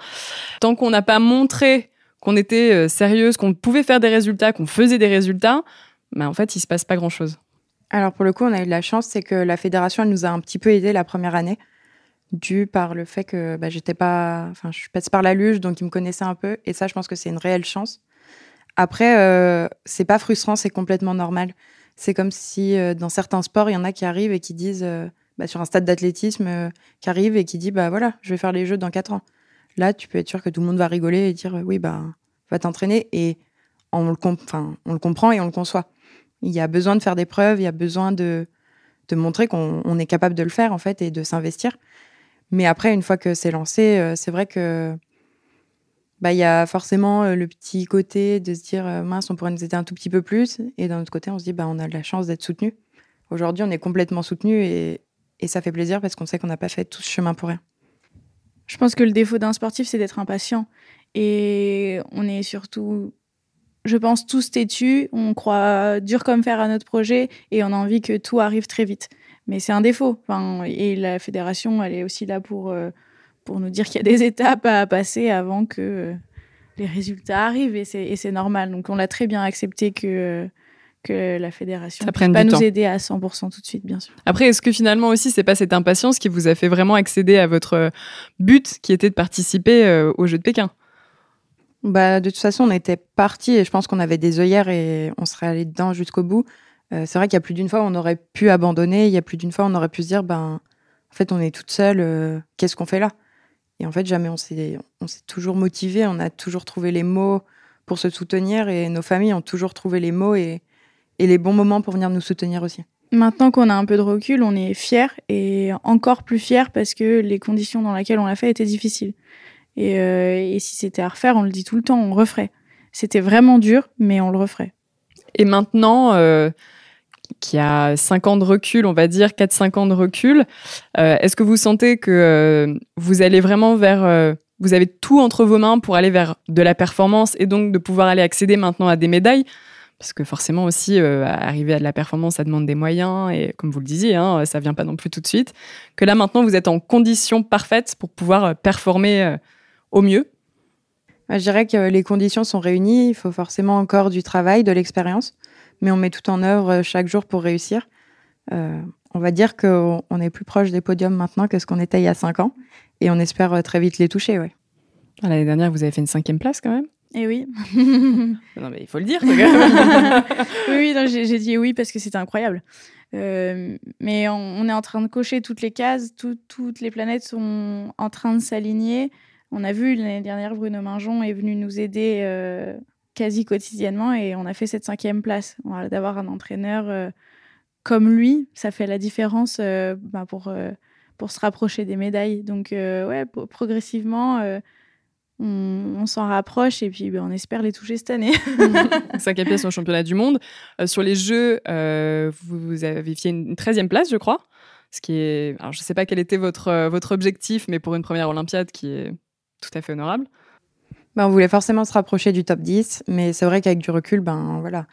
tant qu'on n'a pas montré qu'on était sérieuse, qu'on pouvait faire des résultats, qu'on faisait des résultats, bah, en fait il se passe pas grand-chose. Alors pour le coup, on a eu de la chance, c'est que la fédération elle nous a un petit peu aidé la première année, dû par le fait que bah, j'étais pas, enfin je suis passée par la luge, donc ils me connaissaient un peu, et ça je pense que c'est une réelle chance. Après, euh, c'est pas frustrant, c'est complètement normal. C'est comme si euh, dans certains sports, il y en a qui arrivent et qui disent, euh, bah, sur un stade d'athlétisme, euh, qui arrive et qui dit, bah voilà, je vais faire les jeux dans quatre ans. Là, tu peux être sûr que tout le monde va rigoler et dire, oui, bah va t'entraîner, et on le, on le comprend et on le conçoit. Il y a besoin de faire des preuves, il y a besoin de, de montrer qu'on on est capable de le faire, en fait, et de s'investir. Mais après, une fois que c'est lancé, euh, c'est vrai que bah, y a forcément euh, le petit côté de se dire euh, mince, on pourrait nous aider un tout petit peu plus. Et d'un autre côté, on se dit bah, on a de la chance d'être soutenu. Aujourd'hui, on est complètement soutenu et, et ça fait plaisir parce qu'on sait qu'on n'a pas fait tout ce chemin pour rien. Je pense que le défaut d'un sportif, c'est d'être impatient. Et on est surtout, je pense, tous têtus. On croit dur comme fer à notre projet et on a envie que tout arrive très vite. Mais c'est un défaut. Enfin, et la fédération, elle est aussi là pour, euh, pour nous dire qu'il y a des (laughs) étapes à passer avant que euh, les résultats arrivent. Et c'est normal. Donc on l'a très bien accepté que, euh, que la fédération ne prenne pas nous temps. aider à 100% tout de suite, bien sûr. Après, est-ce que finalement aussi c'est pas cette impatience qui vous a fait vraiment accéder à votre but, qui était de participer euh, aux Jeux de Pékin? Bah, de toute façon, on était parti et je pense qu'on avait des œillères et on serait allé dedans jusqu'au bout. Euh, c'est vrai qu'il y a plus d'une fois, on aurait pu abandonner. Il y a plus d'une fois, on aurait pu se dire ben, en fait, on est toute seule. euh, Qu'est-ce qu'on fait là? Et en fait, jamais on s'est, on s'est toujours motivé. On a toujours trouvé les mots pour se soutenir et nos familles ont toujours trouvé les mots et, et les bons moments pour venir nous soutenir aussi. Maintenant qu'on a un peu de recul, on est fiers et encore plus fiers parce que les conditions dans lesquelles on l'a fait étaient difficiles. Et, euh, et si c'était à refaire, on le dit tout le temps, on referait. C'était vraiment dur, mais on le referait. Et maintenant, euh, qui a 5 ans de recul, on va dire 4-5 ans de recul. Euh, est-ce que vous sentez que euh, vous allez vraiment vers... Euh, vous avez tout entre vos mains pour aller vers de la performance et donc de pouvoir aller accéder maintenant à des médailles? Parce que forcément aussi, arriver à de la performance, ça demande des moyens, et comme vous le disiez, hein, ça vient pas non plus tout de suite. Que là maintenant, vous êtes en condition parfaite pour pouvoir performer au mieux? Je dirais que les conditions sont réunies. Il faut forcément encore du travail, de l'expérience mais on met tout en œuvre euh, chaque jour pour réussir. Euh, on va dire qu'on est plus proche des podiums maintenant que ce qu'on était il y a cinq ans, et on espère euh, très vite les toucher. Ouais. Ah, l'année dernière, vous avez fait une cinquième place quand même? Eh oui. (laughs) non, mais il faut le dire. (laughs) oui, oui j'ai dit oui parce que c'était incroyable. mais on, est en train de cocher toutes les cases, toutes les planètes sont en train de s'aligner. On a vu l'année dernière, Bruno Minjon est venu nous aider quasi quotidiennement et on a fait cette cinquième place. D'avoir un entraîneur euh, comme lui, ça fait la différence euh, bah, pour, euh, pour se rapprocher des médailles. Donc, ouais, progressivement, on, s'en rapproche et puis bah, on espère les toucher cette année. (laughs) (laughs) Cinquième place au championnat du monde. sur les Jeux, vous, avez fait une 13e place, je crois. Ce qui est. Alors, je ne sais pas quel était votre, votre objectif, mais pour une première Olympiade qui est tout à fait honorable. Ben, on voulait forcément se rapprocher du top 10, mais c'est vrai qu'avec du recul, ben voilà,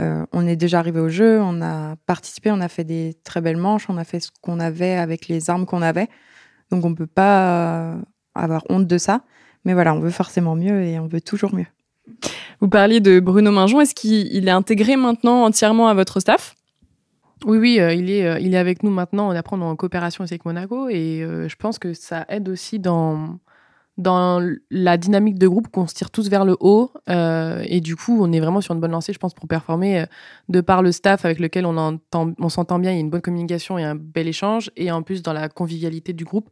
euh, on est déjà arrivé au jeu, on a participé, on a fait des très belles manches, on a fait ce qu'on avait avec les armes qu'on avait. Donc on ne peut pas euh, avoir honte de ça. Mais voilà, on veut forcément mieux et on veut toujours mieux. Vous parliez de Bruno Minjon. Est-ce qu'il est intégré maintenant entièrement à votre staff? Oui, oui, euh, il, est, il est avec nous maintenant. On apprend en coopération avec Monaco et je pense que ça aide aussi dans, dans la dynamique de groupe qu'on se tire tous vers le haut euh, et du coup on est vraiment sur une bonne lancée je pense pour performer euh, de par le staff avec lequel on entend on s'entend bien il y a une bonne communication et un bel échange et en plus dans la convivialité du groupe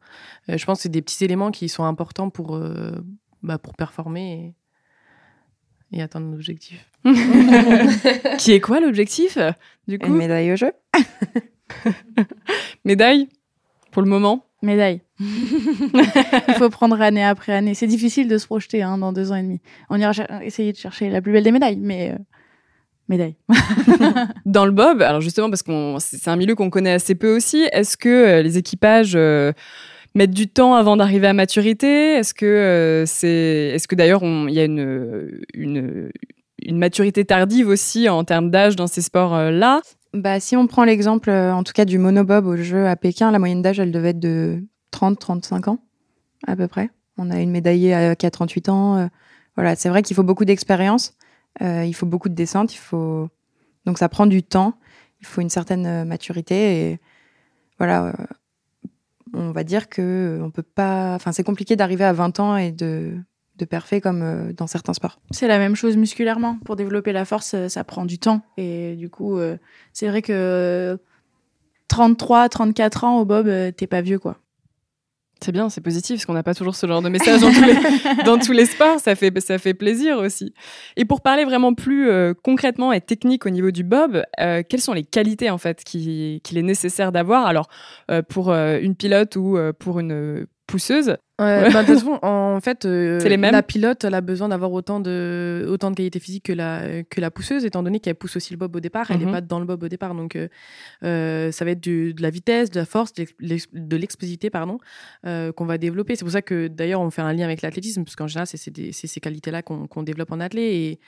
euh, je pense que c'est des petits éléments qui sont importants pour bah, pour performer et, atteindre nos objectifs. (laughs) (laughs) Qui est quoi l'objectif du coup? une médaille au jeu. (laughs) Médaille pour le moment Médaille. (laughs) Il faut prendre année après année. C'est difficile de se projeter hein, dans deux ans et demi. On ira essayer de chercher la plus belle des médailles, mais euh, médaille. (laughs) dans le bob, alors justement parce que c'est un milieu qu'on connaît assez peu aussi, est-ce que euh, les équipages euh, mettent du temps avant d'arriver à maturité? Est-ce que c'est, est-ce que d'ailleurs il y a une, une, une maturité tardive aussi en termes d'âge dans ces sports-là bah, si on prend l'exemple, euh, en tout cas, du monobob au jeu à Pékin, la moyenne d'âge, elle devait être de 30-35 ans, à peu près. On a une médaillée à, 38 ans. Euh, voilà, c'est vrai qu'il faut beaucoup d'expérience, euh, il faut beaucoup de descente, il faut... donc ça prend du temps, il faut une certaine maturité. Et voilà, on va dire que on peut pas. Enfin, c'est compliqué d'arriver à 20 ans et de de parfait comme euh, dans certains sports. C'est la même chose musculairement. Pour développer la force, euh, ça prend du temps. Et du coup, euh, c'est vrai que 33, 34 ans au bob, t'es pas vieux, quoi. C'est bien, c'est positif, parce qu'on n'a pas toujours ce genre de message dans tous les, (laughs) sports. Ça fait, ça fait plaisir aussi. Et pour parler vraiment plus concrètement et technique au niveau du bob, quelles sont les qualités en fait qu'il est nécessaire d'avoir? Alors, pour une pilote ou pour une pousseuse bah, de toute (laughs) façon, en fait, euh, la pilote, elle a besoin d'avoir autant de, autant de qualité physique que la, que la pousseuse, étant donné qu'elle pousse aussi le bob au départ. Elle n'est mhm. pas dans le bob au départ. Donc, euh, euh, ça va être de la vitesse, de la force, de l'explosivité, pardon, qu'on va développer. C'est pour ça que, d'ailleurs, on fait un lien avec l'athlétisme, parce qu'en général, c'est ces qualités-là qu'on développe en athlète. Et,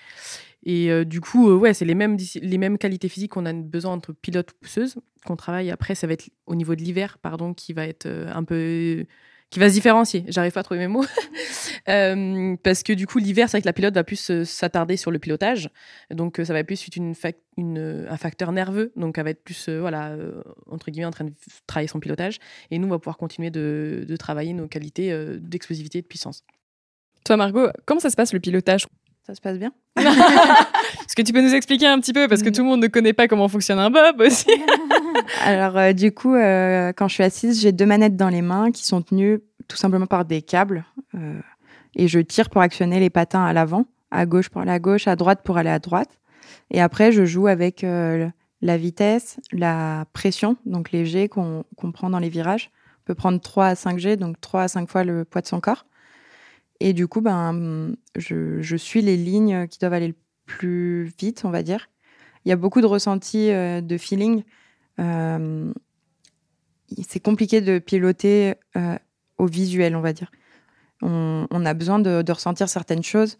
et du coup, ouais, c'est les mêmes, les mêmes qualités physiques qu'on a besoin entre pilote ou pousseuse qu'on travaille. Après, ça va être au niveau de l'hiver, pardon, qui va être un peu qui va se différencier. J'arrive pas à trouver mes mots. (laughs) Euh, parce que du coup, l'hiver, c'est vrai que la pilote va plus euh, s'attarder sur le pilotage. Donc, euh, ça va plus être une, une, un facteur nerveux. Donc, elle va être plus, voilà, entre guillemets, en train de travailler son pilotage. Et nous, on va pouvoir continuer de, de travailler nos qualités d'explosivité et de puissance. Toi, Margot, comment ça se passe le pilotage? Ça se passe bien. (laughs) Est-ce que tu peux nous expliquer un petit peu? Parce que tout le monde ne connaît pas comment fonctionne un bob aussi. (laughs) Alors, euh, du coup, euh, quand je suis assise, j'ai deux manettes dans les mains qui sont tenues tout simplement par des câbles. Euh, et je tire pour actionner les patins à l'avant, à gauche pour aller à gauche, à droite pour aller à droite. Et après, je joue avec la vitesse, la pression, donc les G qu'on prend dans les virages. On peut prendre 3 à 5 G, donc 3 à 5 fois le poids de son corps. Et du coup, ben, je, suis les lignes qui doivent aller le plus vite, on va dire. il y a beaucoup de ressentis, euh, de feeling. Euh, c'est compliqué de piloter euh, au visuel, on va dire. On, on a besoin de, de ressentir certaines choses.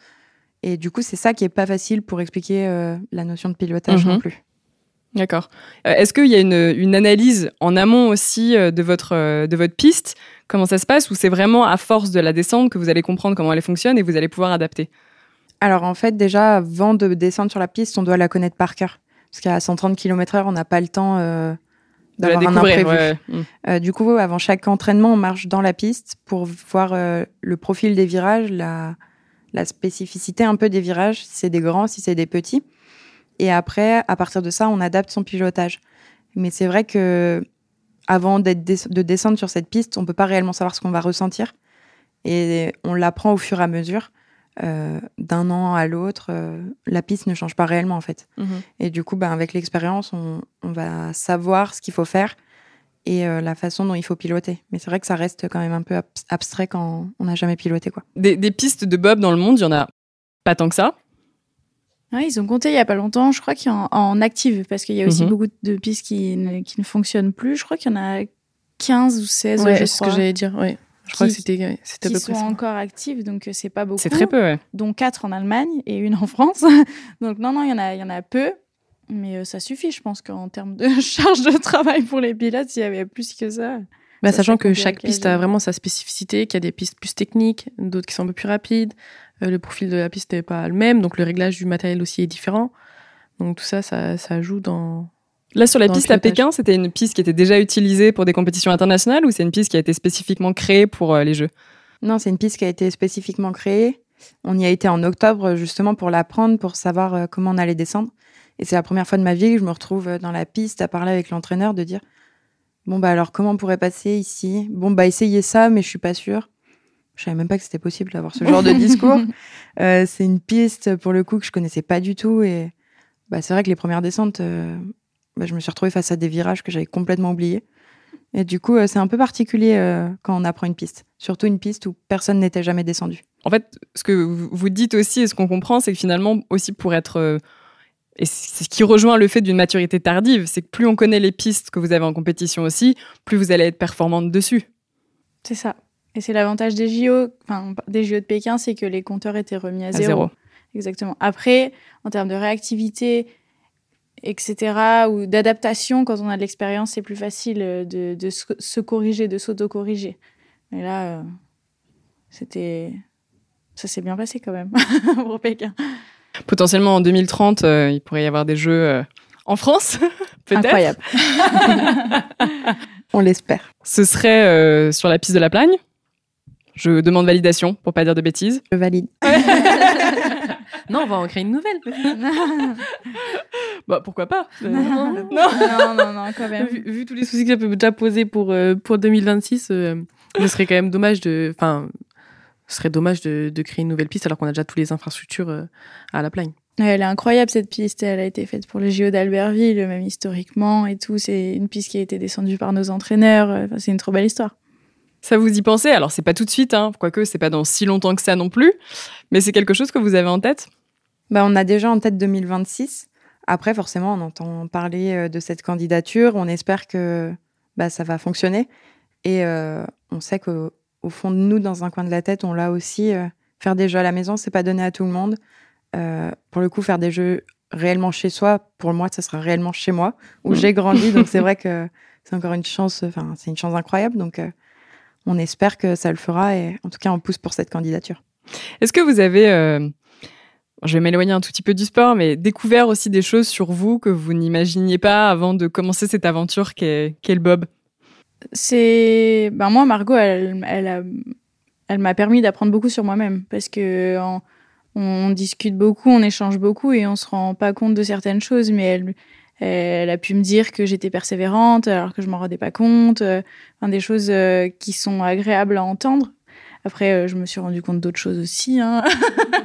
Et du coup, c'est ça qui est pas facile pour expliquer la notion de pilotage Mhm. non plus. D'accord. Est-ce qu'il y a une, une analyse en amont aussi de votre, de votre piste Comment ça se passe Ou c'est vraiment à force de la descendre que vous allez comprendre comment elle fonctionne et vous allez pouvoir adapter Alors en fait, déjà, avant de descendre sur la piste, on doit la connaître par cœur. Parce qu'à 130 km/h, on n'a pas le temps euh, De la d'avoir un découvrir imprévu. ouais. Mm. Euh, du coup, avant chaque entraînement, on marche dans la piste pour voir euh, le profil des virages, la, la spécificité un peu des virages, si c'est des grands, si c'est des petits. Et après, à partir de ça, on adapte son pilotage. Mais c'est vrai que avant de descendre sur cette piste, on peut pas réellement savoir ce qu'on va ressentir. Et on l'apprend au fur et à mesure. Euh, D'un an à l'autre, euh, la piste ne change pas réellement en fait. Mhm. Et du coup, ben, avec l'expérience, on, on va savoir ce qu'il faut faire et euh, la façon dont il faut piloter. Mais c'est vrai que ça reste quand même un peu abs- abstrait quand on n'a jamais piloté. Quoi. Des, des pistes de bob dans le monde, il y en a pas tant que ça. Ouais, ils ont compté il y a pas longtemps, je crois qu'il y en, en active, parce qu'il y a aussi Mhm. beaucoup de pistes qui ne, qui ne fonctionnent plus. Je crois qu'il y en a 15 ou 16, Ouais, c'est ce que j'allais dire. Ouais. Je crois que c'était c'était à peu sont près ça. encore actives, donc euh, c'est pas beaucoup. C'est très peu, ouais. Dont 4 en Allemagne et une en France. (laughs) donc non, non, il y en a, il y en a peu. Mais euh, ça suffit, je pense qu'en termes de (laughs) charge de travail pour les pilotes, s'il y avait plus que ça. Bah, Ça, sachant que chaque piste a vraiment sa spécificité, qu'il y a des pistes plus techniques, d'autres qui sont un peu plus rapides. Euh, le profil de la piste n'est pas le même, donc le réglage du matériel aussi est différent. Donc tout ça, ça, ça joue dans. Là, sur la piste à. Pékin, c'était une piste qui était déjà utilisée pour des compétitions internationales ou c'est une piste qui a été spécifiquement créée pour euh, les Jeux? Non, c'est une piste qui a été spécifiquement créée. On y a été en octobre justement pour l'apprendre, pour savoir euh, comment on allait descendre. Et c'est la première fois de ma vie que je me retrouve dans la piste à parler avec l'entraîneur, de dire bon bah alors comment on pourrait passer ici? Bon bah essayez ça, mais je suis pas sûre. Je savais même pas que c'était possible d'avoir ce genre de discours. (laughs) Euh, c'est une piste pour le coup que je connaissais pas du tout et bah, c'est vrai que les premières descentes, euh, bah, je me suis retrouvée face à des virages que j'avais complètement oubliés. Et du coup, euh, c'est un peu particulier euh, quand on apprend une piste, surtout une piste où personne n'était jamais descendu. En fait, ce que vous dites aussi et ce qu'on comprend, c'est que finalement, aussi pour être. euh, et c'est ce qui rejoint le fait d'une maturité tardive, c'est que plus on connaît les pistes que vous avez en compétition aussi, plus vous allez être performante dessus. C'est ça. Et c'est l'avantage des JO, enfin des JO de Pékin, c'est que les compteurs étaient remis à À zéro. zéro. Exactement. Après, en termes de réactivité, etc., ou d'adaptation, quand on a de l'expérience, c'est plus facile de, de se, corriger, de s'auto-corriger. Mais là, euh, c'était. Ça s'est bien passé quand même (laughs) pour Pékin. Potentiellement en 2030, euh, il pourrait y avoir des Jeux euh, en France, (laughs) peut-être. Incroyable. (laughs) On l'espère. Ce serait euh, sur la piste de la Plagne. Je demande validation pour pas dire de bêtises. Je valide. (laughs) Non, on va en créer une nouvelle. (laughs) Bah pourquoi pas? (laughs) Non, non, non, non, quand même. vu, vu tous les soucis que ça peut déjà poser pour, euh, pour 2026, euh, ce serait quand même dommage de. Enfin, ce serait dommage de, de créer une nouvelle piste alors qu'on a déjà toutes les infrastructures euh, à la plagne. Elle est incroyable cette piste. Elle a été faite pour les JO d'Albertville, même historiquement et tout. C'est une piste qui a été descendue par nos entraîneurs. Enfin, c'est une trop belle histoire. Ça vous y pensez? Alors c'est pas tout de suite, hein, quoique c'est pas dans si longtemps que ça non plus, mais c'est quelque chose que vous avez en tête? Bah, on a déjà en tête 2026. Après, forcément, on entend parler euh, de cette candidature. On espère que bah, ça va fonctionner. Et euh, on sait qu'au au fond de nous, dans un coin de la tête, on l'a aussi. euh, faire des jeux à la maison, c'est pas donné à tout le monde. Euh, pour le coup, faire des jeux réellement chez soi, pour moi, ça sera réellement chez moi, où j'ai grandi. Donc c'est (laughs) vrai que c'est encore une chance. Enfin, c'est une chance incroyable. Donc on espère que ça le fera. Et en tout cas, on pousse pour cette candidature. Est-ce que vous avez, euh, je vais m'éloigner un tout petit peu du sport, mais découvert aussi des choses sur vous que vous n'imaginiez pas avant de commencer cette aventure qu'est qu'est le bob? C'est. Ben moi, Margot, elle, elle, a- elle m'a permis d'apprendre beaucoup sur moi-même. Parce que en- on discute beaucoup, on échange beaucoup et on se rend pas compte de certaines choses. Mais elle, elle a pu me dire que j'étais persévérante alors que je m'en rendais pas compte. euh, Enfin, des choses euh, qui sont agréables à entendre. Après, euh, je me suis rendu compte d'autres choses aussi. hein.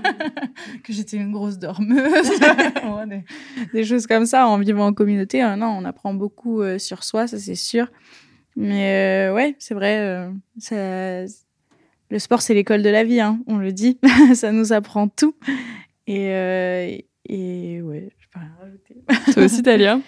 (laughs) que j'étais une grosse dormeuse. (laughs) Des, choses comme ça en vivant en communauté. hein. non, on apprend beaucoup sur soi, ça c'est sûr. Mais euh, ouais, c'est vrai. Le sport, c'est l'école de la vie, hein, on le dit. (laughs) ça nous apprend tout. Et, et ouais, peux rien rajouter. (laughs) Toi aussi, Talia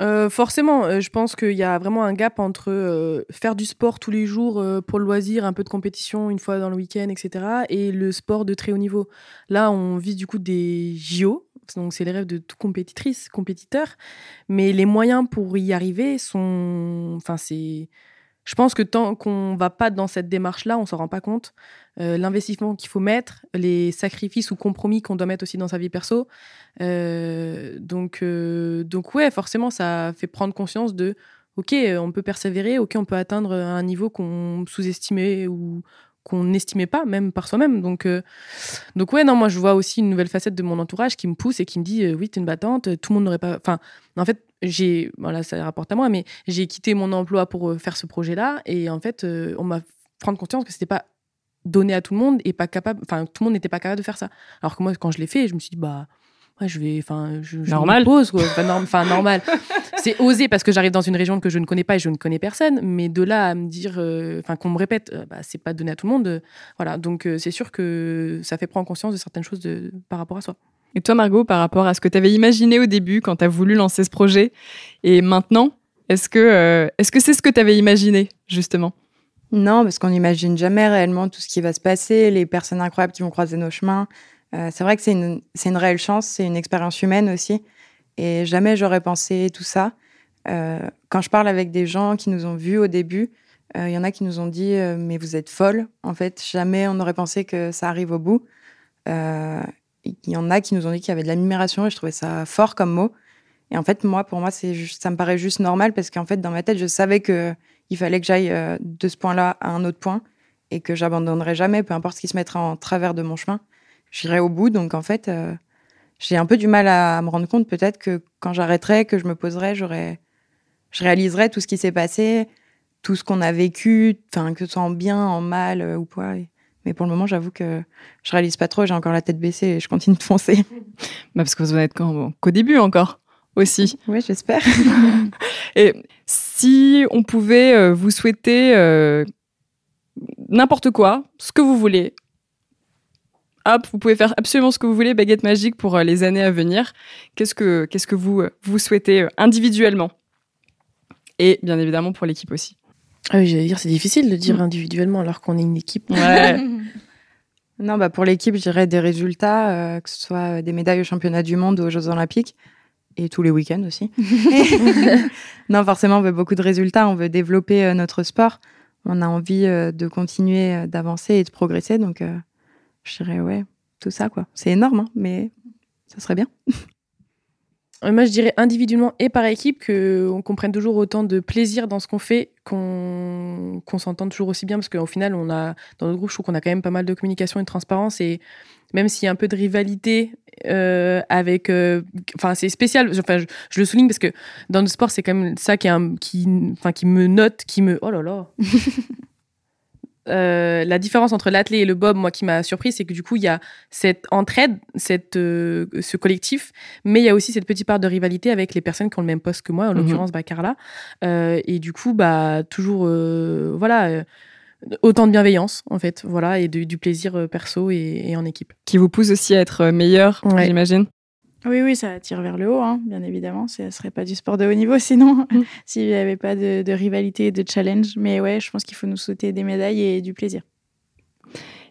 Euh, forcément, euh, je pense qu'il y a vraiment un gap entre euh, faire du sport tous les jours pour le loisir, un peu de compétition une fois dans le week-end, etc., et le sport de très haut niveau. Là, on vise du coup des JO, donc c'est les rêves de toute compétitrice, compétiteur, mais les moyens pour y arriver sont, enfin c'est, je pense que tant qu'on va pas dans cette démarche-là, on s'en rend pas compte. Euh, L'investissement qu'il faut mettre, les sacrifices ou compromis qu'on doit mettre aussi dans sa vie perso. Euh, donc, euh, donc ouais, forcément, ça fait prendre conscience de, ok, euh, on peut persévérer, ok, on peut atteindre un niveau qu'on sous-estimait ou qu'on n'estimait pas, même par soi-même. Donc, euh, donc ouais, non, moi je vois aussi une nouvelle facette de mon entourage qui me pousse et qui me dit, euh, oui, t'es une battante, tout le monde n'aurait pas. Enfin, en fait, j'ai, voilà, ça rapporte à moi, mais j'ai quitté mon emploi pour euh, faire ce projet-là et en fait, euh, on m'a prendre conscience que c'était pas donné à tout le monde et pas capable, enfin, tout le monde n'était pas capable de faire ça. Alors que moi, quand je l'ai fait, je me suis dit, bah, ouais, je vais, enfin, je, je Normal. pose, quoi. Enfin, norm- enfin, normal. (laughs) C'est osé parce que j'arrive dans une région que je ne connais pas et je ne connais personne, mais de là à me dire, euh, enfin, qu'on me répète, euh, bah, c'est pas donné à tout le monde. euh, voilà. Donc, c'est sûr que ça fait prendre conscience de certaines choses de, par rapport à soi. Et toi, Margot, par rapport à ce que tu avais imaginé au début quand tu as voulu lancer ce projet, et maintenant, est-ce que euh, est-ce que c'est ce que tu avais imaginé, justement? Non, parce qu'on n'imagine jamais réellement tout ce qui va se passer, les personnes incroyables qui vont croiser nos chemins. Euh, c'est vrai que c'est une, une réelle chance, c'est une expérience humaine aussi. Et jamais j'aurais pensé tout ça. Euh, quand je parle avec des gens qui nous ont vus au début, il y en a qui nous ont dit Mais vous êtes folle. En fait, jamais on n'aurait pensé que ça arrive au bout. Il y en a qui nous ont dit qu'il y avait de l'admiration et je trouvais ça fort comme mot. Et en fait, moi, pour moi, c'est ça me paraît juste normal parce qu'en fait, dans ma tête, je savais que il fallait que j'aille euh, de ce point-là à un autre point et que j'abandonnerai jamais, peu importe ce qui se mettra en travers de mon chemin. J'irai au bout. Donc, en fait, euh, j'ai un peu du mal à, me rendre compte peut-être que quand j'arrêterai, que je me poserai, j'aurai, je réaliserai tout ce qui s'est passé, tout ce qu'on a vécu, enfin, que ce soit en bien, en mal euh, ou quoi. Mais pour le moment, j'avoue que je réalise pas trop, j'ai encore la tête baissée et je continue de foncer. (laughs) bah Parce que vous en êtes qu'au début encore, aussi. Oui, j'espère. (laughs) Et si on pouvait euh, vous souhaiter euh, n'importe quoi, ce que vous voulez, hop, vous pouvez faire absolument ce que vous voulez, baguette magique pour euh, les années à venir. Qu'est-ce que, qu'est-ce que vous, vous souhaitez individuellement? Et bien évidemment pour l'équipe aussi. Ah oui, j'allais dire, c'est difficile de dire individuellement alors qu'on est une équipe. Ouais. (laughs) Non, bah pour l'équipe, je dirais des résultats, euh, que ce soit des médailles aux championnats du monde ou aux Jeux Olympiques, et tous les week-ends aussi. (laughs) (laughs) non, forcément, on veut beaucoup de résultats, on veut développer euh, notre sport, on a envie euh, de continuer euh, d'avancer et de progresser, donc euh, je dirais, ouais, tout ça, quoi. C'est énorme, hein, mais ça serait bien. Euh, Moi, je dirais individuellement et par équipe qu'on comprenne toujours autant de plaisir dans ce qu'on fait, qu'on s'entende toujours aussi bien, parce qu'au final, on a, dans notre groupe, je trouve qu'on a quand même pas mal de communication et de transparence, et même s'il y a un peu de rivalité euh, avec... euh, Enfin, c'est spécial, enfin, je, le souligne parce que dans le sport, c'est quand même ça qui, est un- qui, qui me note, qui me... Oh là là (laughs) Euh, la différence entre l'athlé et le bob, moi, qui m'a surpris, c'est que du coup, il y a cette entraide, cette, euh, ce collectif, mais il y a aussi cette petite part de rivalité avec les personnes qui ont le même poste que moi, en Mhm. l'occurrence bah, Carla. Euh, et du coup, bah, toujours, voilà, autant de bienveillance, en fait, voilà, et de- du plaisir perso et, et en équipe. Qui vous pousse aussi à être meilleur, Ouais. j'imagine. Oui, oui, ça tire vers le haut, hein, bien évidemment. Ce serait pas du sport de haut niveau sinon, Mm. (laughs) s'il n'y avait pas de, de rivalité et de challenge. Mais ouais, je pense qu'il faut nous souhaiter des médailles et du plaisir.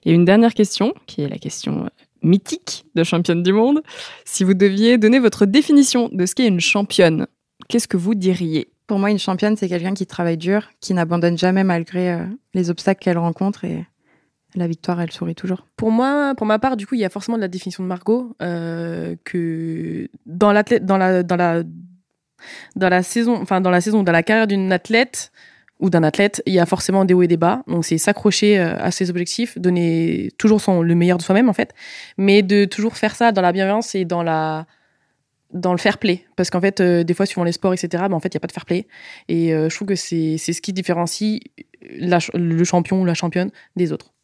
Et une dernière question, qui est la question euh, mythique de championne du monde. Si vous deviez donner votre définition de ce qu'est une championne, qu'est-ce que vous diriez? Pour moi, une championne, c'est quelqu'un qui travaille dur, qui n'abandonne jamais malgré euh, les obstacles qu'elle rencontre et la victoire, elle sourit toujours. Pour moi, pour ma part, du coup, il y a forcément de la définition de Margot euh, que dans l'athlète, dans la, dans la, dans la saison, enfin dans la saison, dans la carrière d'une athlète ou d'un athlète, il y a forcément des hauts et des bas. Donc c'est s'accrocher euh, à ses objectifs, donner toujours son le meilleur de soi-même en fait, mais de toujours faire ça dans la bienveillance et dans la dans le fair play parce qu'en fait euh, des fois suivant les sports etc ben, en fait il y a pas de fair play et je trouve que c'est ce qui différencie le champion ou la championne des autres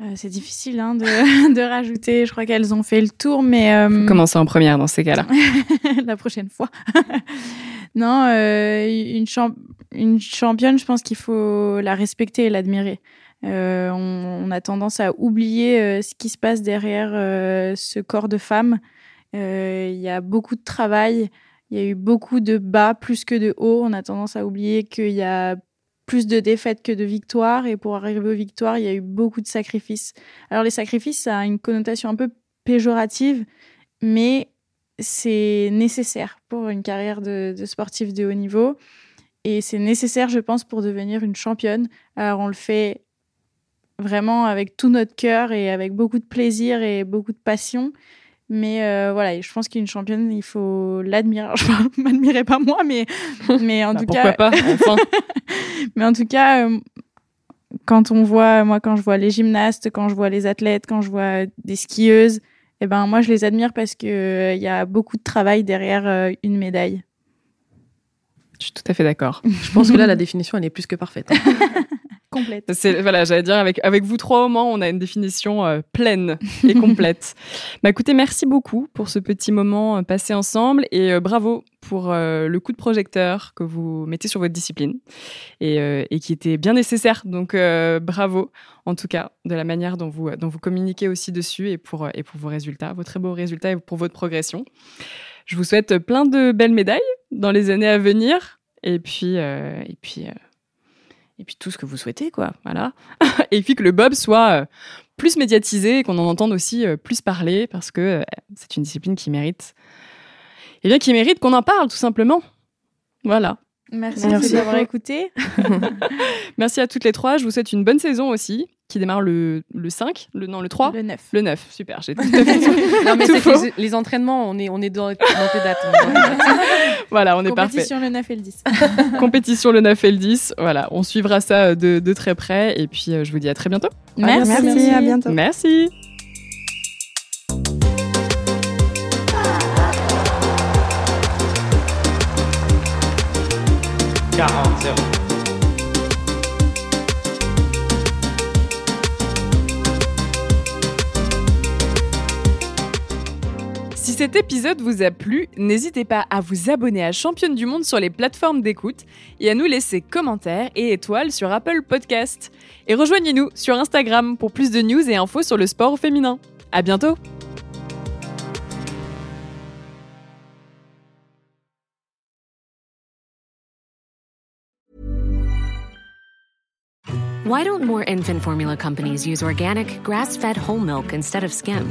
Euh, c'est difficile hein, de, (laughs) de rajouter. Je crois qu'elles ont fait le tour, mais euh, Commencez en première dans ces cas-là. (laughs) la prochaine fois. (laughs) non, euh, une, champ- une championne, je pense qu'il faut la respecter et l'admirer. Euh, on, on a tendance à oublier ce qui se passe derrière ce corps de femme. Il y a beaucoup de travail. Il y a eu beaucoup de bas plus que de hauts. On a tendance à oublier qu'il y a plus de défaites que de victoires. Et pour arriver aux victoires, il y a eu beaucoup de sacrifices. Alors les sacrifices, ça a une connotation un peu péjorative, mais c'est nécessaire pour une carrière de, de sportif de haut niveau. Et c'est nécessaire, je pense, pour devenir une championne. Alors on le fait vraiment avec tout notre cœur et avec beaucoup de plaisir et beaucoup de passion. Mais euh, voilà, je pense qu'une championne, il faut l'admirer. (laughs) Je ne m'admirer pas moi, mais, mais en Bah, tout pourquoi cas. pas, enfin. (laughs) mais en tout cas, euh, quand on voit, moi, quand je vois les gymnastes, quand je vois les athlètes, quand je vois des skieuses, eh ben, moi, je les admire parce qu'il il y a beaucoup de travail derrière euh, une médaille. Je suis tout à fait d'accord. Je pense que là, la définition, elle est plus que parfaite. hein. (laughs) Complète. C'est voilà, j'allais dire avec avec vous trois au moins, on a une définition euh, pleine et (laughs) complète. bah écoutez, merci beaucoup pour ce petit moment euh, passé ensemble et euh, bravo pour euh, le coup de projecteur que vous mettez sur votre discipline et, et qui était bien nécessaire. Donc bravo en tout cas de la manière dont vous dont vous communiquez aussi dessus et pour et pour vos résultats, vos très beaux résultats et pour votre progression. Je vous souhaite plein de belles médailles dans les années à venir et puis et puis et puis tout ce que vous souhaitez, quoi. Voilà. (laughs) et puis que le bob soit euh, plus médiatisé et qu'on en entende aussi euh, plus parler parce que euh, c'est une discipline qui mérite, eh bien, qui mérite qu'on en parle, tout simplement. Voilà. Merci, Merci. d'avoir écouté. (laughs) (laughs) Merci à toutes les trois. Je vous souhaite une bonne saison aussi, qui démarre le, le 5, le, non, le 3, Le 9. le 9. Super, j'ai tout à (laughs) fait tout- non, mais tout faux. les, les entraînements, on est, on est dans, dans tes dates. on est dans tes dates. (laughs) Voilà, on est parfait. (laughs) Compétition le 9 et le 10. Compétition le 9 et le 10. Voilà, on suivra ça euh, de, de très près. Et puis, euh, je vous dis à très bientôt. Merci. Merci, à bientôt. Merci. Cet épisode vous a plu, n'hésitez pas à vous abonner à Championne du Monde sur les plateformes d'écoute et à nous laisser commentaires et étoiles sur Apple Podcast. Et rejoignez-nous sur Instagram pour plus de news et infos sur le sport féminin. À bientôt! Why don't more infant formula companies use organic, grass fed whole milk instead of skim?